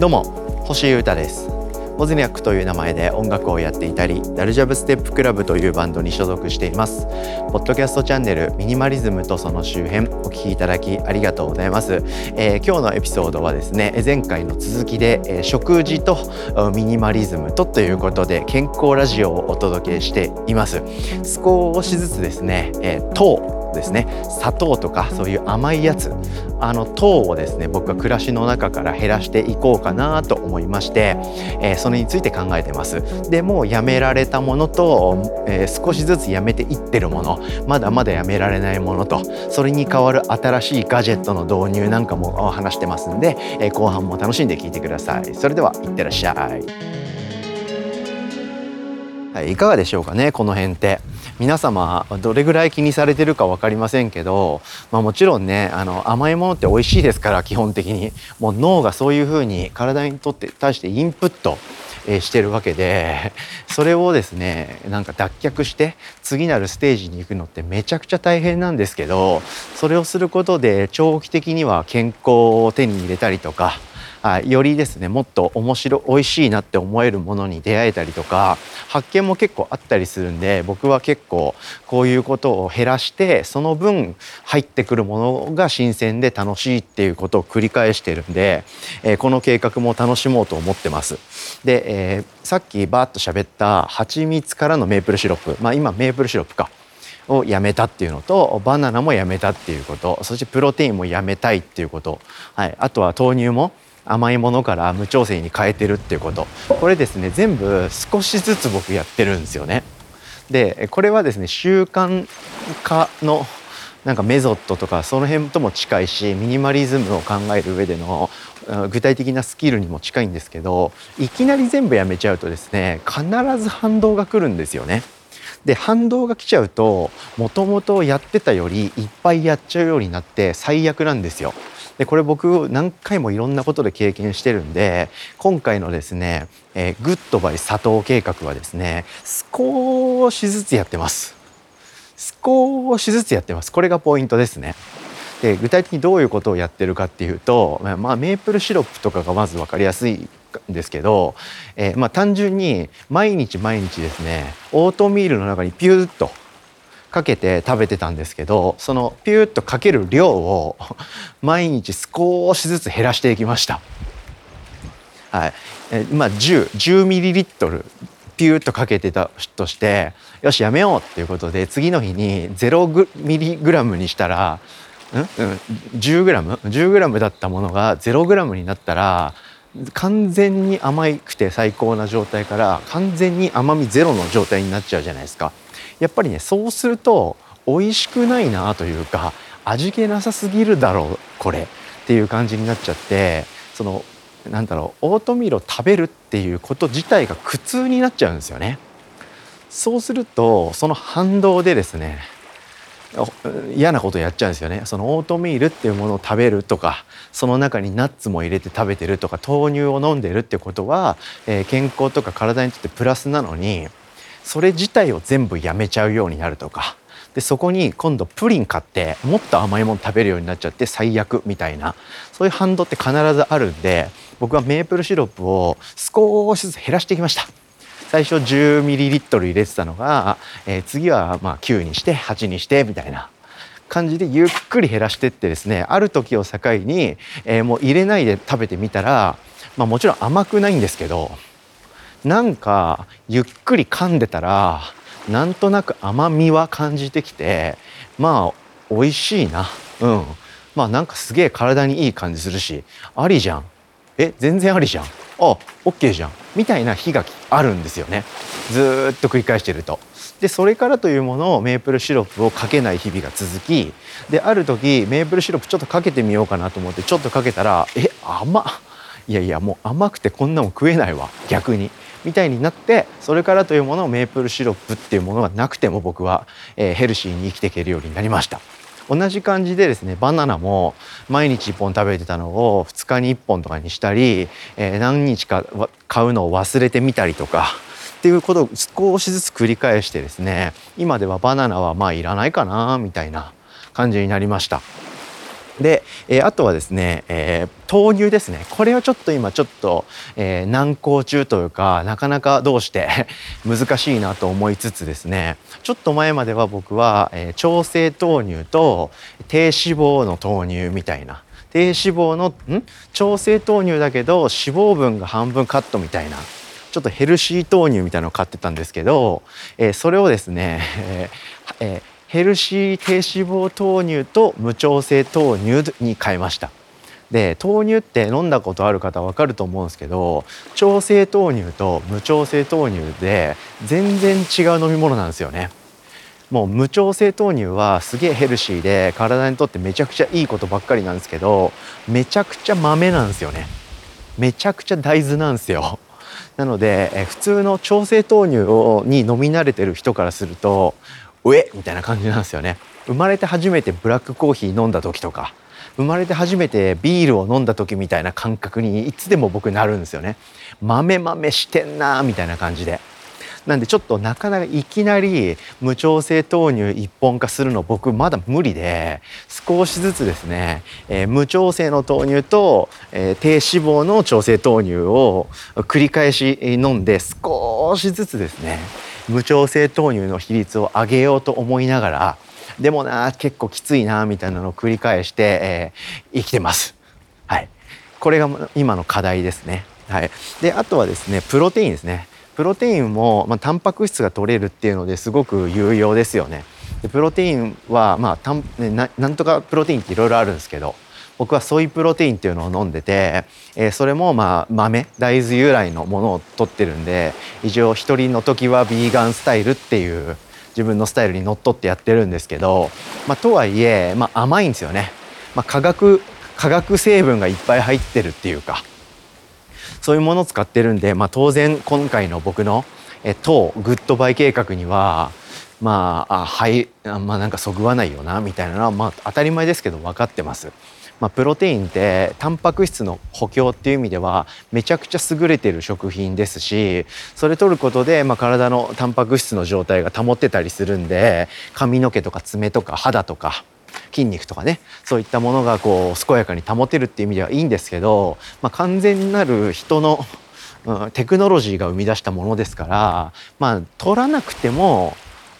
どうも星優太です。オズニャックという名前で音楽をやっていたりダルジャブステップクラブというバンドに所属しています。ポッドキャストチャンネルミニマリズムとその周辺お聞きいただきありがとうございます、えー、今日のエピソードはですね前回の続きで、えー、食事とミニマリズムとということで健康ラジオをお届けしています。少しずつですね、えー、糖ですね。砂糖とかそういう甘いやつ。あの糖をですね僕は暮らしの中から減らしていこうかなと思いまして、えー、それについて考えてます。でもうやめられたものと、えー、少しずつやめていってるもの。まだまだやめられないものと。それに代わる新しいガジェットの導入なんかも話してますんで、えー、後半も楽しんで聞いてください。それではいってらっしゃい。はい、いかがでしょうかねこの辺って。皆様どれぐらい気にされてるか分かりませんけど、まあ、もちろんねあの甘いものって美味しいですから基本的に。もう脳がそういうふうに体にとって対してインプットしてるわけでそれをですねなんか脱却して次なるステージに行くのってめちゃくちゃ大変なんですけどそれをすることで長期的には健康を手に入れたりとかあよりですねもっと面白美味しいなって思えるものに出会えたりとか発見も結構あったりするんで僕は結構こういうことを減らしてその分入ってくるものが新鮮で楽しいっていうことを繰り返してるんで、えー、この計画も楽しもうと思ってます。で、えー、さっきバーッと喋った蜂蜜からのメープルシロップまあ今メープルシロップかをやめたっていうのとバナナもやめたっていうことそしてプロテインもやめたいっていうこと、はい、あとは豆乳も甘いものから無調整に変えてるっていうことこれですね全部少しずつ僕やってるんですよね。でこれはですね習慣化のなんかメソッドとかその辺とも近いしミニマリズムを考える上での具体的なスキルにも近いんですけどいきなり全部やめちゃうとですね必ず反動が来るんですよね。で反動が来ちゃうともともとやってたよりいっぱいやっちゃうようになって最悪なんですよ。でこれ僕何回もいろんなことで経験してるんで今回のですね、えー、グッドバイ砂糖計画はですね少しずつやってます。少しずつやってます。これがポイントですね。で具体的にどういうことをやってるかっていうと、まあ、メープルシロップとかがまず分かりやすいんですけど、えー、まあ単純に毎日毎日ですねオートミールの中にピューッとかけて食べてたんですけどそのピューッとかける量を 毎日少しずつ減らしていきました。はい、えまあ10 10ミリリットルピューッとかけてたとしてよしやめようっていうことで次の日に0ミリグラムにしたらん、うん、10グラム？10グラムだったものが0グラムになったら完全に甘くて最高な状態から完全に甘みゼロの状態になっちゃうじゃないですか。やっぱりねそうすると美味しくないなというか味気なさすぎるだろうこれっていう感じになっちゃってそのなんだろうオートミールを食べるっていうこと自体が苦痛になっちゃうんですよね。そうするとその反動でですね嫌なことやっちゃうんですよねそのオートミールっていうものを食べるとかその中にナッツも入れて食べてるとか豆乳を飲んでるってことは、えー、健康とか体にとってプラスなのにそれ自体を全部やめちゃうようになるとか。でそこに今度プリン買ってもっと甘いもの食べるようになっちゃって最悪みたいな。そういう反動って必ずあるんで僕はメープルシロップを少しずつ減らしてきました。最初 10ml 入れてたのが、えー、次はま9にして8にしてみたいな。感じでゆっくり減らしてってですねある時を境に、えー、もう入れないで食べてみたら、まあ、もちろん甘くないんですけどなんかゆっくり噛んでたらなんとなく甘みは感じてきてまあ美味しいな。うん。まあなんかすげえ体にいい感じするしありじゃん。え全然ありじゃん。あオッケーじゃん。みたいな日があるんですよね。ずっと繰り返してると。でそれからというものをメープルシロップをかけない日々が続きである時メープルシロップちょっとかけてみようかなと思ってちょっとかけたらえ甘っ。いやいやもう甘くてこんなも食えないわ逆にみたいになってそれからというものをメープルシロップっていうものがなくても僕は、えー、ヘルシーに生きていけるようになりました。同じ感じでですねバナナも毎日1本食べてたのを2日に1本とかにしたり、えー、何日か買うのを忘れてみたりとかっていうことを少しずつ繰り返してですね今ではバナナはまあいらないかなみたいな感じになりました。えー、あとはですね、えー、豆乳ですね。これはちょっと今ちょっと、えー、難航中というかなかなかどうして 難しいなと思いつつですね。ちょっと前までは僕は、えー、調整豆乳と低脂肪の豆乳みたいな。低脂肪のん？調整豆乳だけど脂肪分が半分カットみたいな。ちょっとヘルシー豆乳みたいなのを買ってたんですけど、えー、それをですね、え ーえー、ヘルシー低脂肪豆乳と無調整豆乳に変えました。で豆乳って飲んだことある方わかると思うんですけど調整豆乳と無調整豆乳で全然違う飲み物なんですよね。もう無調整豆乳はすげえヘルシーで体にとってめちゃくちゃいいことばっかりなんですけどめちゃくちゃ豆なんですよねめちゃくちゃ大豆なんですよなのでえ普通の調整豆乳をに飲み慣れてる人からするとうえみたいな感じなんですよね。生まれて初めてブラックコーヒー飲んだ時とか生まれて初めてビールを飲んだ時みたいな感覚にいつでも僕なるんですよね。豆豆してんなみたいな感じで。なんでちょっとなかなかいきなり無調整豆乳一本化するの僕まだ無理で少しずつですね、えー、無調整の豆乳と、えー、低脂肪の調整豆乳を繰り返し飲んで少しずつですね無調整豆乳の比率を上げようと思いながらでもな結構きついなみたいなのを繰り返して、えー、生きてます。はい、これが今の課題ですね。はい、であとはですねプロテインですね。プロテインも、まあ、タンパク質が取れるっていうのですごく有用ですよね。でプロテインは、まあたん、ななんとかプロテインっていろいろあるんですけど僕はソイプロテインっていうのを飲んでて、えー、それもまあ豆大豆由来のものを取ってるんで一応一人の時はビーガンスタイルっていう自分のスタイルにのっとってやってるんですけど、まあ、とはいえ、まあ、甘いんですよね、まあ、化学化学成分がいっぱい入ってるっていうかそういうものを使ってるんで、まあ、当然今回の僕のえ当グッドバイ計画にはまああはいまあなんかそぐわないよなみたいなのはまあ当たり前ですけど分かってます。まあ、プロテインってタンパク質の補強っていう意味ではめちゃくちゃ優れてる食品ですしそれ取ることで、まあ、体のタンパク質の状態が保ってたりするんで髪の毛とか爪とか肌とか筋肉とかねそういったものがこう健やかに保てるっていう意味ではいいんですけど、まあ、完全なる人の、うん、テクノロジーが生み出したものですからまあ取らなくても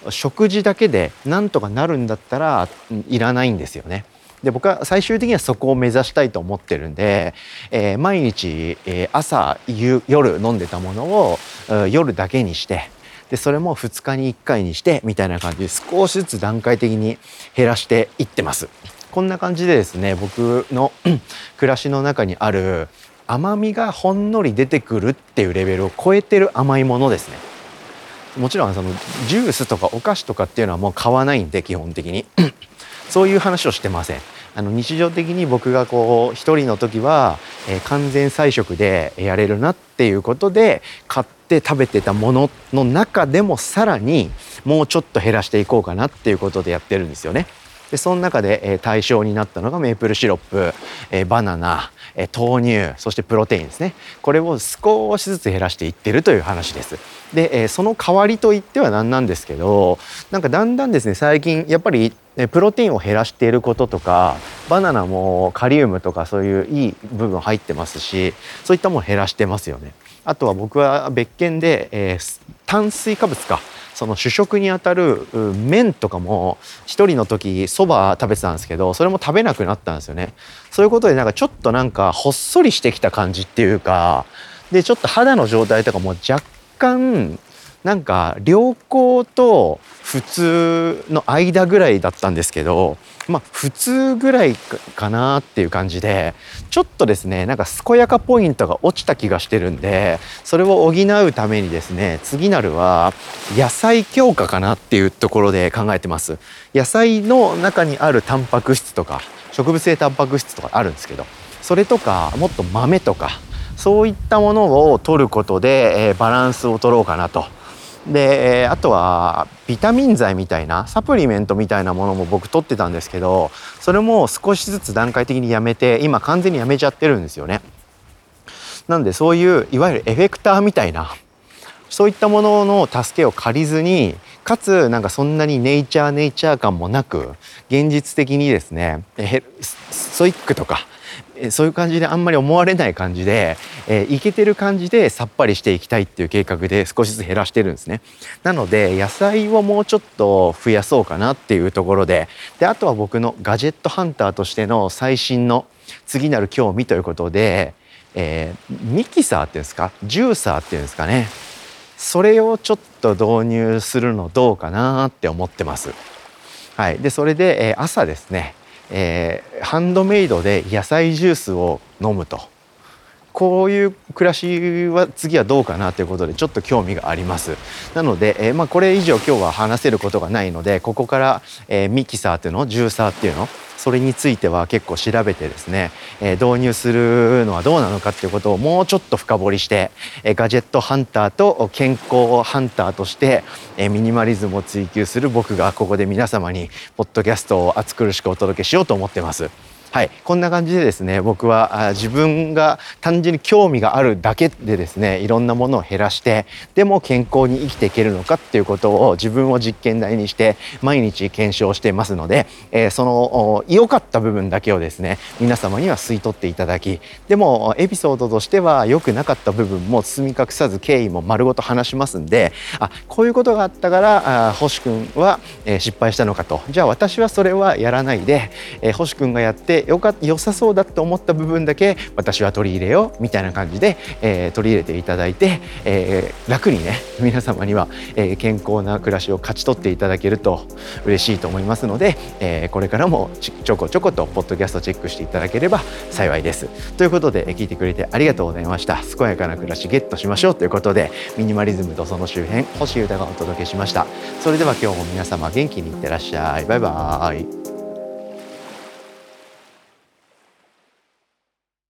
食事だけでなんとかなるんだったらいらないんですよね。で僕は最終的にはそこを目指したいと思ってるんで、えー、毎日、えー、朝夜飲んでたものを夜だけにしてでそれも2日に1回にしてみたいな感じで少しずつ段階的に減らしていってます。こんな感じでですね僕の 暮らしの中にある甘みがほんのり出てくるっていうレベルを超えてる甘いものですね。もちろんそのジュースとかお菓子とかっていうのはもう買わないんで基本的にそういう話をしてません。あの日常的に僕がこう一人の時は、えー、完全菜食でやれるなっていうことで買って食べてたものの中でもさらにもうちょっと減らしていこうかなっていうことでやってるんですよね。でその中で、え、対象になったのがメープルシロップ、え、バナナ、え、豆乳そしてプロテインですねこれを少しずつ減らしていってるという話です。で、え、その代わりといっては何なんですけどなんかだんだんですね最近やっぱりプロテインを減らしていることとかバナナもカリウムとかそういういい部分入ってますしそういったもの減らしてますよね。あとは僕は別件で、えー、炭水化物かその主食にあたる麺とかも一人の時そば食べてたんですけどそれも食べなくなったんですよね。そういうことでなんかちょっとなんかほっそりしてきた感じっていうかでちょっと肌の状態とかも若干なんか良好と普通の間ぐらいだったんですけどまあ普通ぐらいかなっていう感じでちょっとですねなんか健やかポイントが落ちた気がしてるんでそれを補うためにですね次なるは野菜強化かなっていうところで考えてます。野菜の中にあるタンパク質とか植物性タンパク質とかあるんですけどそれとかもっと豆とかそういったものを取ることで、えー、バランスを取ろうかなと。であとはビタミン剤みたいなサプリメントみたいなものも僕取ってたんですけどそれも少しずつ段階的にやめて今完全にやめちゃってるんですよね。なんでそういういわゆるエフェクターみたいなそういったものの助けを借りずにかつなんかそんなにネイチャーネイチャー感もなく現実的にですねストイックとかそういう感じであんまり思われない感じで、え、いけてる感じでさっぱりしていきたいっていう計画で少しずつ減らしてるんですね。なので野菜をもうちょっと増やそうかなっていうところでであとは僕のガジェットハンターとしての最新の次なる興味ということで、えー、ミキサーっていうんですか？ジューサーっていうんですかね？それをちょっと導入するのどうかなって思ってます。はい、でそれで、えー、朝ですねえー、ハンドメイドで野菜ジュースを飲むと。こういう暮らしは次はどうかなということでちょっと興味がありますなので、えー、まあ、これ以上今日は話せることがないのでここから、え、ミキサーっていうのジューサーっていうのそれについては結構調べてですね、えー、導入するのはどうなのかっていうことをもうちょっと深掘りして、えー、ガジェットハンターと健康ハンターとして、えー、ミニマリズムを追求する僕がここで皆様にポッドキャストを熱苦しくお届けしようと思ってます。はい、こんな感じでですね僕は自分が単純に興味があるだけでですねいろんなものを減らしてでも健康に生きていけるのかっていうことを自分を実験台にして毎日検証してますので、えー、その良かった部分だけをですね皆様には吸い取っていただきでもエピソードとしては良くなかった部分も包み隠さず経緯も丸ごと話しますんであこういうことがあったからあ星君は、え、失敗したのかと。じゃあ私はそれはやらないで、えー、星君がやってよか良さそうだと思った部分だけ私は取り入れようみたいな感じで、えー、取り入れていただいて、えー、楽にね皆様には、えー、健康な暮らしを勝ち取っていただけると嬉しいと思いますので、えー、これからもちょこちょことポッドキャストチェックしていただければ幸いです。ということで聞いてくれてありがとうございました。健やかな暮らしゲットしましょうということでミニマリズムとその周辺星歌がお届けしました。それでは今日も皆様元気にいってらっしゃい。バイバーイ。